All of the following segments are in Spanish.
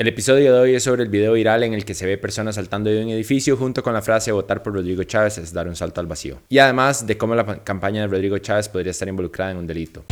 El episodio de hoy es sobre el video viral en el que se ve personas saltando de un edificio junto con la frase votar por Rodrigo Chávez es dar un salto al vacío. Y además de cómo la campaña de Rodrigo Chávez podría estar involucrada en un delito.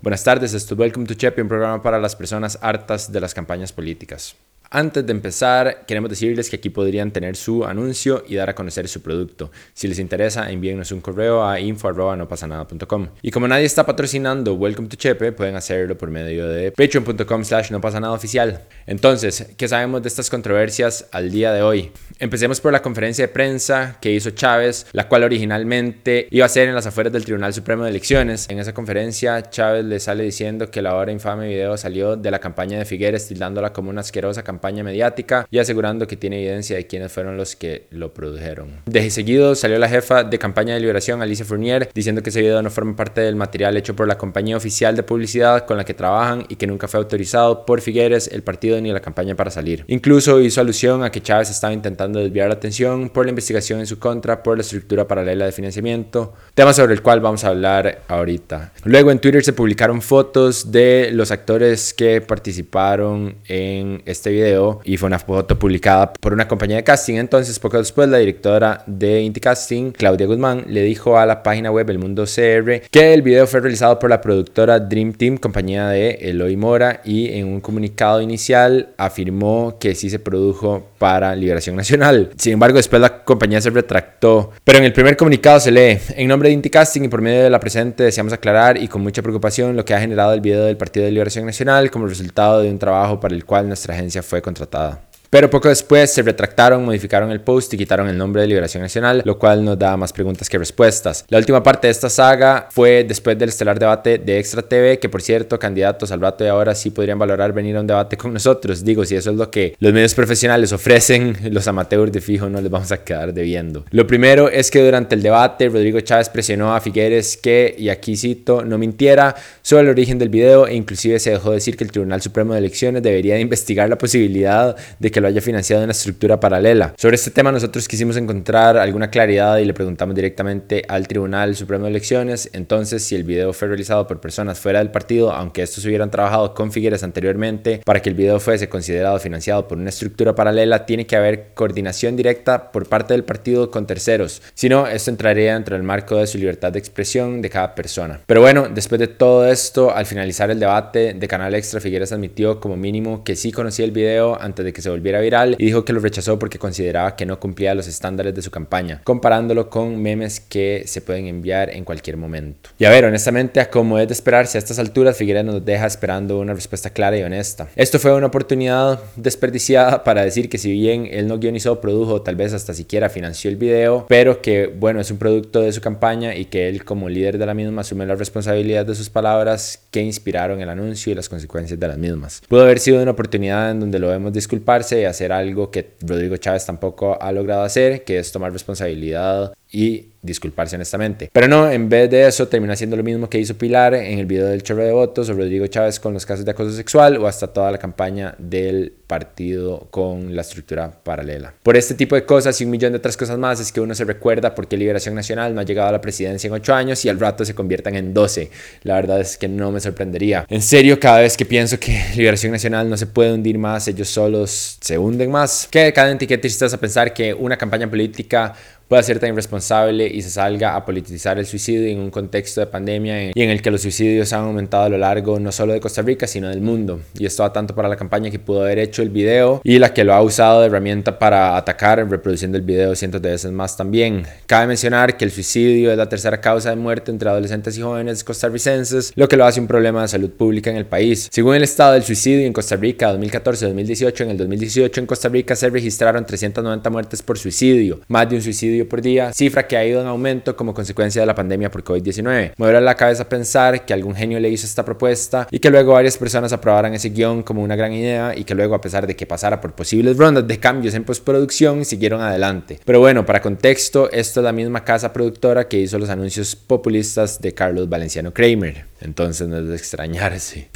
Buenas tardes, esto es Welcome to Chepe, un programa para las personas hartas de las campañas políticas. Antes de empezar, queremos decirles que aquí podrían tener su anuncio y dar a conocer su producto. Si les interesa, envíenos un correo a info.nopasanada.com. Y como nadie está patrocinando Welcome to Chepe, pueden hacerlo por medio de patreon.com slash no pasa nada oficial. Entonces, ¿qué sabemos de estas controversias al día de hoy? Empecemos por la conferencia de prensa que hizo Chávez, la cual originalmente iba a ser en las afueras del Tribunal Supremo de Elecciones. En esa conferencia, Chávez le sale diciendo que la ahora infame video salió de la campaña de Figueres, tildándola como una asquerosa campaña campaña mediática y asegurando que tiene evidencia de quiénes fueron los que lo produjeron. De seguido salió la jefa de campaña de liberación, Alicia Fournier, diciendo que ese video no forma parte del material hecho por la compañía oficial de publicidad con la que trabajan y que nunca fue autorizado por Figueres, el partido ni la campaña para salir. Incluso hizo alusión a que Chávez estaba intentando desviar la atención por la investigación en su contra por la estructura paralela de financiamiento, tema sobre el cual vamos a hablar ahorita. Luego en Twitter se publicaron fotos de los actores que participaron en este video y fue una foto publicada por una compañía de casting. Entonces, poco después, la directora de Inti Casting, Claudia Guzmán, le dijo a la página web El Mundo CR que el video fue realizado por la productora Dream Team, compañía de Eloy Mora, y en un comunicado inicial afirmó que sí se produjo para Liberación Nacional. Sin embargo, después la compañía se retractó. Pero en el primer comunicado se lee, en nombre de Inti Casting y por medio de la presente deseamos aclarar y con mucha preocupación lo que ha generado el video del Partido de Liberación Nacional como resultado de un trabajo para el cual nuestra agencia fue contratada. Pero poco después se retractaron, modificaron el post y quitaron el nombre de Liberación Nacional, lo cual nos da más preguntas que respuestas. La última parte de esta saga fue después del estelar debate de Extra TV, que por cierto, candidatos al rato de ahora sí podrían valorar venir a un debate con nosotros. Digo, si eso es lo que los medios profesionales ofrecen, los amateurs de fijo no les vamos a quedar debiendo. Lo primero es que durante el debate Rodrigo Chávez presionó a Figueres que, y aquí cito, no mintiera sobre el origen del video e inclusive se dejó decir que el Tribunal Supremo de Elecciones debería investigar la posibilidad de que lo haya financiado en una estructura paralela. Sobre este tema nosotros quisimos encontrar alguna claridad y le preguntamos directamente al Tribunal Supremo de Elecciones, entonces si el video fue realizado por personas fuera del partido, aunque estos hubieran trabajado con Figueres anteriormente, para que el video fuese considerado financiado por una estructura paralela, tiene que haber coordinación directa por parte del partido con terceros. Si no, esto entraría dentro del marco de su libertad de expresión de cada persona. Pero bueno, después de todo esto, al finalizar el debate de Canal Extra, Figueres admitió como mínimo que sí conocía el video antes de que se volviera viral y dijo que lo rechazó porque consideraba que no cumplía los estándares de su campaña, comparándolo con memes que se pueden enviar en cualquier momento. Y a ver, honestamente, como es de esperarse a estas alturas, Figueres nos deja esperando una respuesta clara y honesta. Esto fue una oportunidad desperdiciada para decir que si bien él no guionizó, produjo, tal vez hasta siquiera financió el video, pero que bueno, es un producto de su campaña y que él como líder de la misma asume la responsabilidad de sus palabras que inspiraron el anuncio y las consecuencias de las mismas. Pudo haber sido una oportunidad en donde lo vemos disculparse hacer algo que Rodrigo Chávez tampoco ha logrado hacer, que es tomar responsabilidad y disculparse honestamente. Pero no, en vez de eso termina haciendo lo mismo que hizo Pilar en el video del chorro de votos o Rodrigo Chávez con los casos de acoso sexual o hasta toda la campaña del partido con la estructura paralela. Por este tipo de cosas y un millón de otras cosas más es que uno se recuerda porque Liberación Nacional no ha llegado a la presidencia en ocho años y al rato se conviertan en 12. La verdad es que no me sorprendería. En serio, cada vez que pienso que Liberación Nacional no se puede hundir más, ellos solos se hunden más. Que cada etiqueta a pensar que una campaña política pueda ser tan irresponsable y se salga a politizar el suicidio en un contexto de pandemia y en el que los suicidios han aumentado a lo largo no solo de Costa Rica, sino del mundo. Y esto va tanto para la campaña que pudo haber hecho el video y la que lo ha usado de herramienta para atacar, reproduciendo el video cientos de veces más también. Cabe mencionar que el suicidio es la tercera causa de muerte entre adolescentes y jóvenes costarricenses, lo que lo hace un problema de salud pública en el país. Según el estado del suicidio en Costa Rica 2014-2018, en el 2018 en Costa Rica se registraron 390 muertes por suicidio, más de un suicidio por día, cifra que ha ido en aumento como consecuencia de la pandemia por COVID-19. Me la cabeza pensar que algún genio le hizo esta propuesta y que luego varias personas aprobaran ese guion como una gran idea y que luego a pesar de que pasara por posibles rondas de cambios en postproducción, siguieron adelante. Pero bueno, para contexto, esto es la misma casa productora que hizo los anuncios populistas de Carlos Valenciano Kramer. Entonces no es de extrañarse.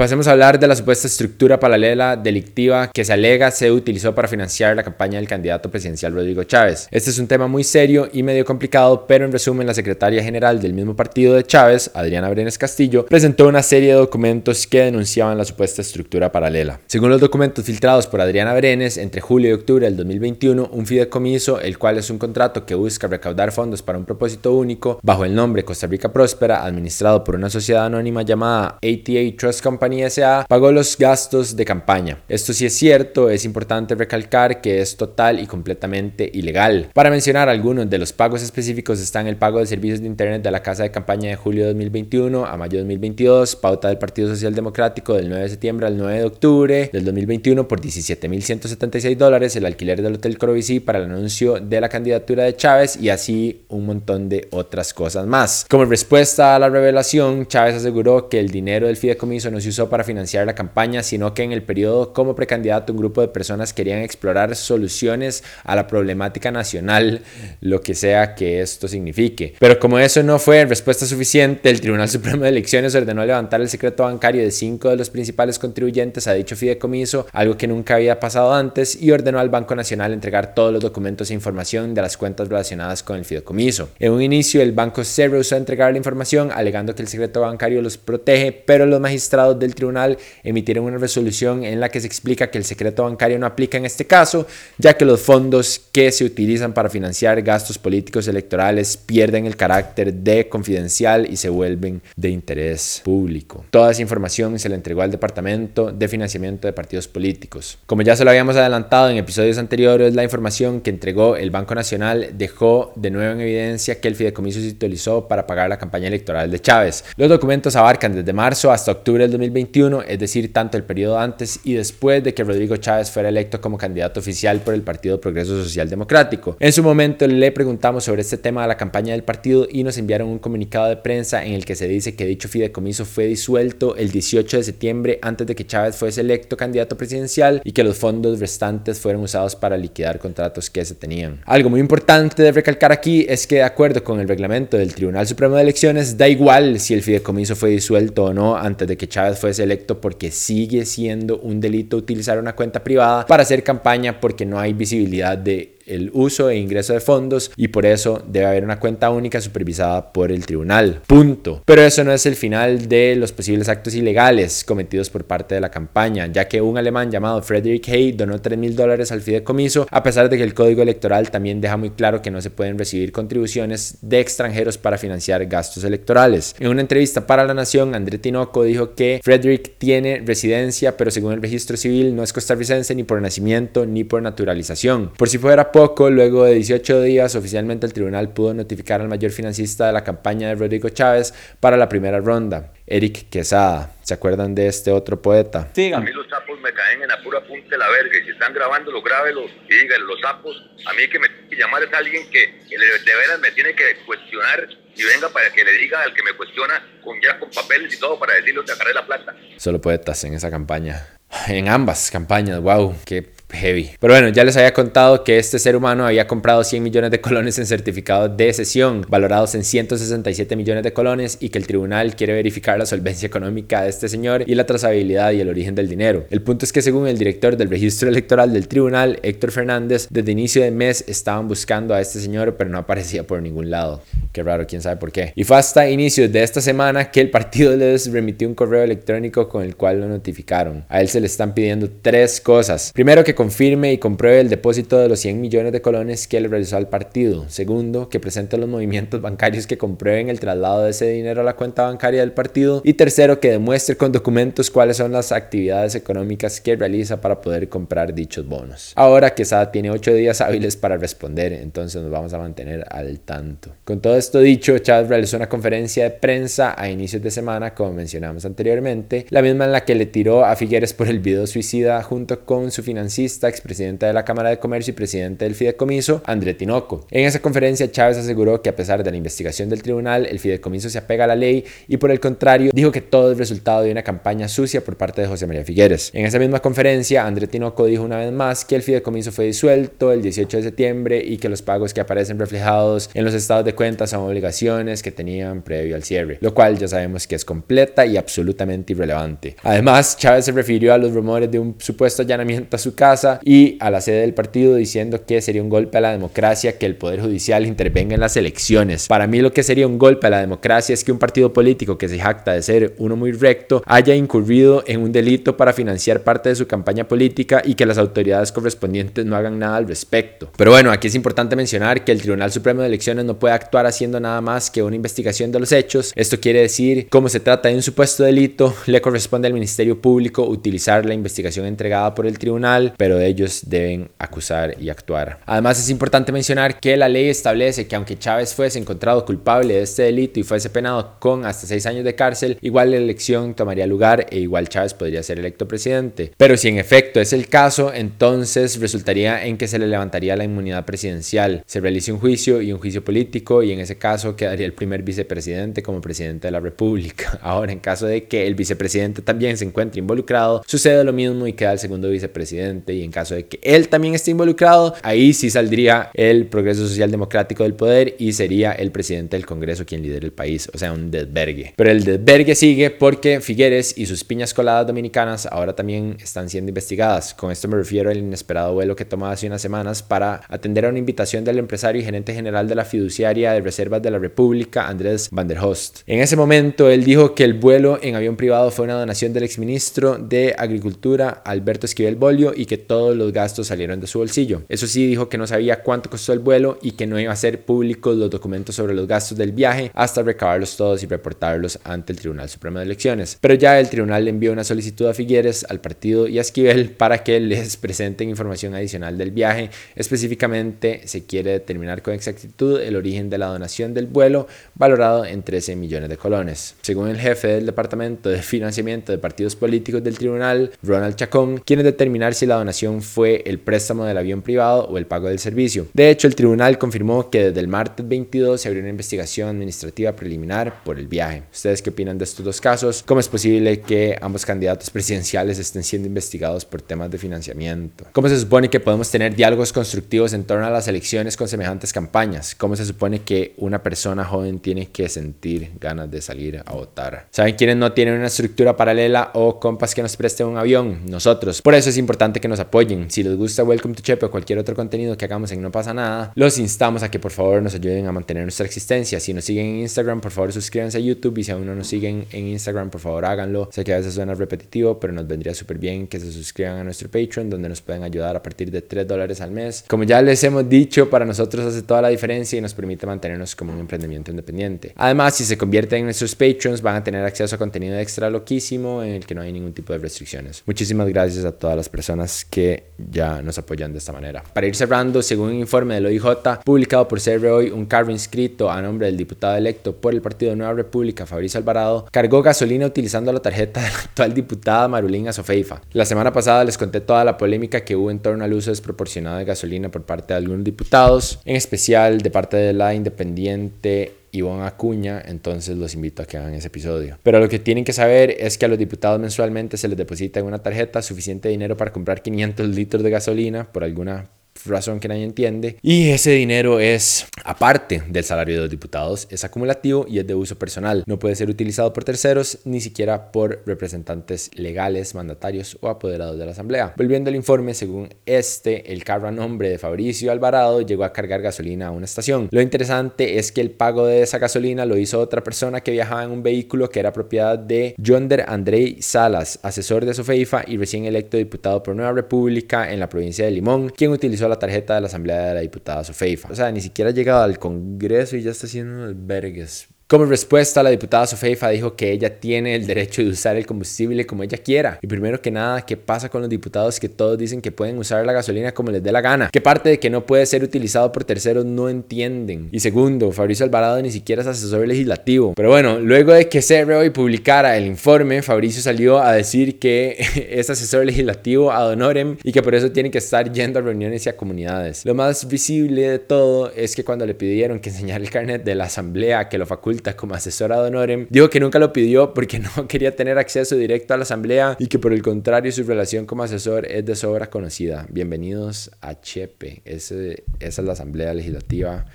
Pasemos a hablar de la supuesta estructura paralela delictiva que se alega se utilizó para financiar la campaña del candidato presidencial Rodrigo Chávez. Este es un tema muy serio y medio complicado, pero en resumen la secretaria general del mismo partido de Chávez, Adriana Brenes Castillo, presentó una serie de documentos que denunciaban la supuesta estructura paralela. Según los documentos filtrados por Adriana Brenes, entre julio y octubre del 2021, un fideicomiso, el cual es un contrato que busca recaudar fondos para un propósito único, bajo el nombre Costa Rica Próspera, administrado por una sociedad anónima llamada ATA Trust Company SA, pagó los gastos de campaña. Esto sí es cierto, es importante recalcar que es total y completamente ilegal. Para mencionar algunos de los pagos específicos están el pago de servicios de Internet de la Casa de Campaña de julio de 2021 a mayo de 2022, pauta del Partido Social Democrático del 9 de septiembre al 9 de octubre del 2021 por 17.176 dólares, el alquiler del Hotel Corovici para el anuncio de la candidatura de Chávez y así un montón de otras cosas más. Como respuesta a la revelación, Chávez aseguró que el dinero del fideicomiso no se usó para financiar la campaña, sino que en el periodo como precandidato un grupo de personas querían explorar soluciones a la problemática nacional, lo que sea que esto signifique. Pero como eso no fue respuesta suficiente, el Tribunal Supremo de Elecciones ordenó levantar el secreto bancario de cinco de los principales contribuyentes a dicho fideicomiso, algo que nunca había pasado antes, y ordenó al Banco Nacional entregar todos los documentos e información de las cuentas relacionadas con el fideicomiso. En un inicio, el banco se rehusó a entregar la información, alegando que el secreto bancario los protege, pero los magistrados del tribunal emitieron una resolución en la que se explica que el secreto bancario no aplica en este caso, ya que los fondos que se utilizan para financiar gastos políticos electorales pierden el carácter de confidencial y se vuelven de interés público. Toda esa información se le entregó al Departamento de Financiamiento de Partidos Políticos. Como ya se lo habíamos adelantado en episodios anteriores, la información que entregó el Banco Nacional dejó de nuevo en evidencia que el fideicomiso se utilizó para pagar la campaña electoral de Chávez. Los documentos abarcan desde marzo hasta octubre del 2021, es decir, tanto el periodo antes y después de que Rodrigo Chávez fuera electo como candidato oficial por el Partido Progreso Social Democrático. En su momento le preguntamos sobre este tema a la campaña del partido y nos enviaron un comunicado de prensa en el que se dice que dicho fideicomiso fue disuelto el 18 de septiembre antes de que Chávez fuese electo candidato presidencial y que los fondos restantes fueron usados para liquidar contratos que se tenían. Algo muy importante de recalcar aquí es que de acuerdo con el reglamento del Tribunal Supremo de Elecciones da igual si el fideicomiso fue disuelto o no antes de que Chávez fuese electo porque sigue siendo un delito utilizar una cuenta privada para hacer campaña porque no hay visibilidad de el uso e ingreso de fondos y por eso debe haber una cuenta única supervisada por el tribunal. Punto. Pero eso no es el final de los posibles actos ilegales cometidos por parte de la campaña, ya que un alemán llamado Frederick Hay donó 3 mil dólares al fideicomiso, a pesar de que el código electoral también deja muy claro que no se pueden recibir contribuciones de extranjeros para financiar gastos electorales. En una entrevista para La Nación, André Tinoco dijo que Frederick tiene residencia, pero según el registro civil no es costarricense ni por nacimiento ni por naturalización. Por si fuera poco, luego de 18 días, oficialmente el tribunal pudo notificar al mayor financista de la campaña de Rodrigo Chávez para la primera ronda, Eric Quesada. ¿Se acuerdan de este otro poeta? Sí, a mí los sapos me caen en la pura punta de la verga y si están grabando, lo grábelo y díganle los sapos. A mí que me que llamar es alguien que, que de veras me tiene que cuestionar y venga para que le diga al que me cuestiona con ya con papeles y todo para decirle agarré la plata. Solo poetas en esa campaña. En ambas campañas, wow, qué heavy. Pero bueno, ya les había contado que este ser humano había comprado 100 millones de colones en certificados de cesión, valorados en 167 millones de colones, y que el tribunal quiere verificar la solvencia económica de este señor y la trazabilidad y el origen del dinero. El punto es que según el director del registro electoral del tribunal, Héctor Fernández, desde inicio de mes estaban buscando a este señor, pero no aparecía por ningún lado. Qué raro, quién sabe por qué. Y fue hasta inicios de esta semana que el partido les remitió un correo electrónico con el cual lo notificaron. A él se le están pidiendo tres cosas. Primero, que confirme y compruebe el depósito de los 100 millones de colones que le realizó al partido. Segundo, que presente los movimientos bancarios que comprueben el traslado de ese dinero a la cuenta bancaria del partido. Y tercero, que demuestre con documentos cuáles son las actividades económicas que realiza para poder comprar dichos bonos. Ahora Quesada tiene 8 días hábiles para responder, entonces nos vamos a mantener al tanto. Con todo esto dicho, Chávez realizó una conferencia de prensa a inicios de semana, como mencionamos anteriormente, la misma en la que le tiró a Figueres por el video suicida junto con su financista Batista, expresidente de la Cámara de Comercio y presidente del Fideicomiso, André Tinoco. En esa conferencia, Chávez aseguró que a pesar de la investigación del tribunal, el Fideicomiso se apega a la ley y por el contrario, dijo que todo es resultado de una campaña sucia por parte de José María Figueres. En esa misma conferencia, André Tinoco dijo una vez más que el Fideicomiso fue disuelto el 18 de septiembre y que los pagos que aparecen reflejados en los estados de cuenta son obligaciones que tenían previo al cierre, lo cual ya sabemos que es completa y absolutamente irrelevante. Además, Chávez se refirió a los rumores de un supuesto allanamiento a su casa y a la sede del partido diciendo que sería un golpe a la democracia que el Poder Judicial intervenga en las elecciones. Para mí lo que sería un golpe a la democracia es que un partido político que se jacta de ser uno muy recto haya incurrido en un delito para financiar parte de su campaña política y que las autoridades correspondientes no hagan nada al respecto. Pero bueno, aquí es importante mencionar que el Tribunal Supremo de Elecciones no puede actuar haciendo nada más que una investigación de los hechos. Esto quiere decir, como se trata de un supuesto delito, le corresponde al Ministerio Público utilizar la investigación entregada por el tribunal, ellos deben acusar y actuar. Además es importante mencionar que la ley establece que aunque Chávez fuese encontrado culpable de este delito y fuese penado con hasta seis años de cárcel, igual la elección tomaría lugar e igual Chávez podría ser electo presidente. Pero si en efecto es el caso, entonces resultaría en que se le levantaría la inmunidad presidencial, se realice un juicio y un juicio político y en ese caso quedaría el primer vicepresidente como presidente de la República. Ahora, en caso de que el vicepresidente también se encuentre involucrado, sucede lo mismo y queda el segundo vicepresidente y en caso de que él también esté involucrado, ahí sí saldría el Progreso Social Democrático del poder y sería el presidente del Congreso quien lidera el país, o sea, un desvergue. Pero el desvergue sigue porque Figueres y sus piñas coladas dominicanas ahora también están siendo investigadas. Con esto me refiero al inesperado vuelo que tomó hace unas semanas para atender a una invitación del empresario y gerente general de la fiduciaria de reservas de la República, Andrés Van der Host. En ese momento, él dijo que el vuelo en avión privado fue una donación del exministro de Agricultura, Alberto Esquivel Bolio, y que todos los gastos salieron de su bolsillo. Eso sí, dijo que no sabía cuánto costó el vuelo y que no iba a ser públicos los documentos sobre los gastos del viaje hasta recabarlos todos y reportarlos ante el Tribunal Supremo de Elecciones. Pero ya el tribunal le envió una solicitud a Figueres, al partido y a Esquivel para que les presenten información adicional del viaje. Específicamente, se quiere determinar con exactitud el origen de la donación del vuelo, valorado en 13 millones de colones. Según el jefe del Departamento de Financiamiento de Partidos Políticos del Tribunal, Ronald Chacón, quiere determinar si la donación fue el préstamo del avión privado o el pago del servicio. De hecho, el tribunal confirmó que desde el martes 22 se abrió una investigación administrativa preliminar por el viaje. ¿Ustedes qué opinan de estos dos casos? ¿Cómo es posible que ambos candidatos presidenciales estén siendo investigados por temas de financiamiento? ¿Cómo se supone que podemos tener diálogos constructivos en torno a las elecciones con semejantes campañas? ¿Cómo se supone que una persona joven tiene que sentir ganas de salir a votar? ¿Saben quiénes no tienen una estructura paralela o compas que nos presten un avión? Nosotros. Por eso es importante que nos apoyen. Si les gusta Welcome to Chepe o cualquier otro contenido que hagamos en No pasa nada, los instamos a que por favor nos ayuden a mantener nuestra existencia. Si nos siguen en Instagram, por favor suscríbanse a YouTube y si aún no nos siguen en Instagram, por favor háganlo. Sé que a veces suena repetitivo, pero nos vendría súper bien que se suscriban a nuestro Patreon, donde nos pueden ayudar a partir de 3 dólares al mes. Como ya les hemos dicho, para nosotros hace toda la diferencia y nos permite mantenernos como un emprendimiento independiente. Además, si se convierten en nuestros Patreons, van a tener acceso a contenido extra loquísimo en el que no hay ningún tipo de restricciones. Muchísimas gracias a todas las personas que ya nos apoyan de esta manera. Para ir cerrando, según un informe del OIJ publicado por CR hoy, un carro inscrito a nombre del diputado electo por el Partido Nueva República, Fabricio Alvarado, cargó gasolina utilizando la tarjeta de la actual diputada Marulín Sofeifa. La semana pasada les conté toda la polémica que hubo en torno al uso desproporcionado de gasolina por parte de algunos diputados, en especial de parte de la independiente Ivonne Acuña, entonces los invito a que hagan ese episodio. Pero lo que tienen que saber es que a los diputados mensualmente se les deposita en una tarjeta suficiente dinero para comprar 500 litros de gasolina por alguna razón que nadie entiende. Y ese dinero es, aparte del salario de los diputados, es acumulativo y es de uso personal. No puede ser utilizado por terceros, ni siquiera por representantes legales, mandatarios o apoderados de la Asamblea. Volviendo al informe, según este, el carro a nombre de Fabricio Alvarado llegó a cargar gasolina a una estación. Lo interesante es que el pago de esa gasolina lo hizo otra persona que viajaba en un vehículo que era propiedad de Yonder Andrei Salas, asesor de Sofeifa y recién electo diputado por Nueva República en la provincia de Limón, quien utilizó la tarjeta de la Asamblea de la diputada Sofeifa. O sea, ni siquiera ha llegado al Congreso y ya está haciendo albergues Como respuesta, la diputada Sofeifa dijo que ella tiene el derecho de usar el combustible como ella quiera. Y primero que nada, ¿qué pasa con los diputados que todos dicen que pueden usar la gasolina como les dé la gana? ¿Qué parte de que no puede ser utilizado por terceros no entienden? Y segundo, Fabricio Alvarado ni siquiera es asesor legislativo. Pero bueno, luego de que hoy publicara el informe, Fabricio salió a decir que es asesor legislativo ad honorem y que por eso tiene que estar yendo a reuniones y a comunidades. Lo más visible de todo es que cuando le pidieron que enseñara el carnet de la asamblea que lo faculta como asesor ad honorem, dijo que nunca lo pidió porque no quería tener acceso directo a la asamblea y que por el contrario su relación como asesor es de sobra conocida. Bienvenidos a Chepe, esa es la asamblea legislativa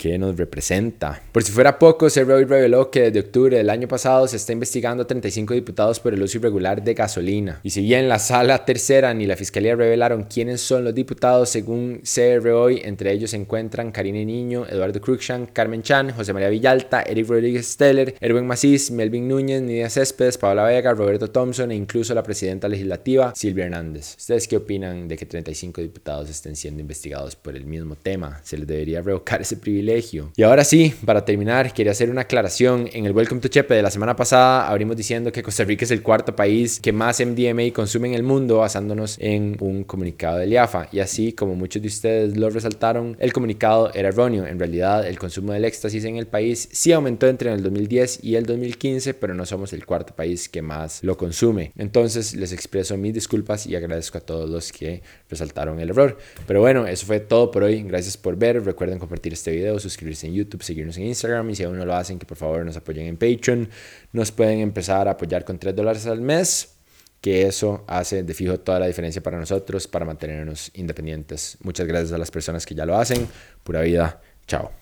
que nos representa. Por si fuera poco, Cerroy reveló que desde octubre del año pasado se está investigando a 35 diputados por el uso irregular de gasolina. Y si bien la sala tercera ni la fiscalía revelaron quiénes son los diputados, según CR entre ellos se encuentran Karine Niño, Eduardo Cruikshank, Carmen Chan, José María Villalta, Eric Rodríguez Steller, Erwin Macís, Melvin Núñez, Nidia Céspedes, Paola Vega, Roberto Thompson e incluso la presidenta legislativa Silvia Hernández. ¿Ustedes qué opinan de que 35 diputados estén siendo investigados por el mismo tema? ¿Se les debería revocar ese privilegio? Y ahora sí, para terminar, quería hacer una aclaración. En el Welcome to Chepe de la semana pasada abrimos diciendo que Costa Rica es el cuarto país que más MDMA consume en el mundo, basándonos en un comunicado del IAFA. Y así, como muchos de ustedes lo resaltaron, el comunicado era erróneo. En realidad, el consumo del éxtasis en el país sí aumentó entre el 2010 y el 2015, pero no somos el cuarto país que más lo consume. Entonces, les expreso mis disculpas y agradezco a todos los que resaltaron el error. Pero bueno, eso fue todo por hoy. Gracias por ver. Recuerden compartir este video suscribirse en YouTube, seguirnos en Instagram y si aún no lo hacen, que por favor nos apoyen en Patreon. Nos pueden empezar a apoyar con 3 dólares al mes, que eso hace de fijo toda la diferencia para nosotros, para mantenernos independientes. Muchas gracias a las personas que ya lo hacen. Pura vida. Chao.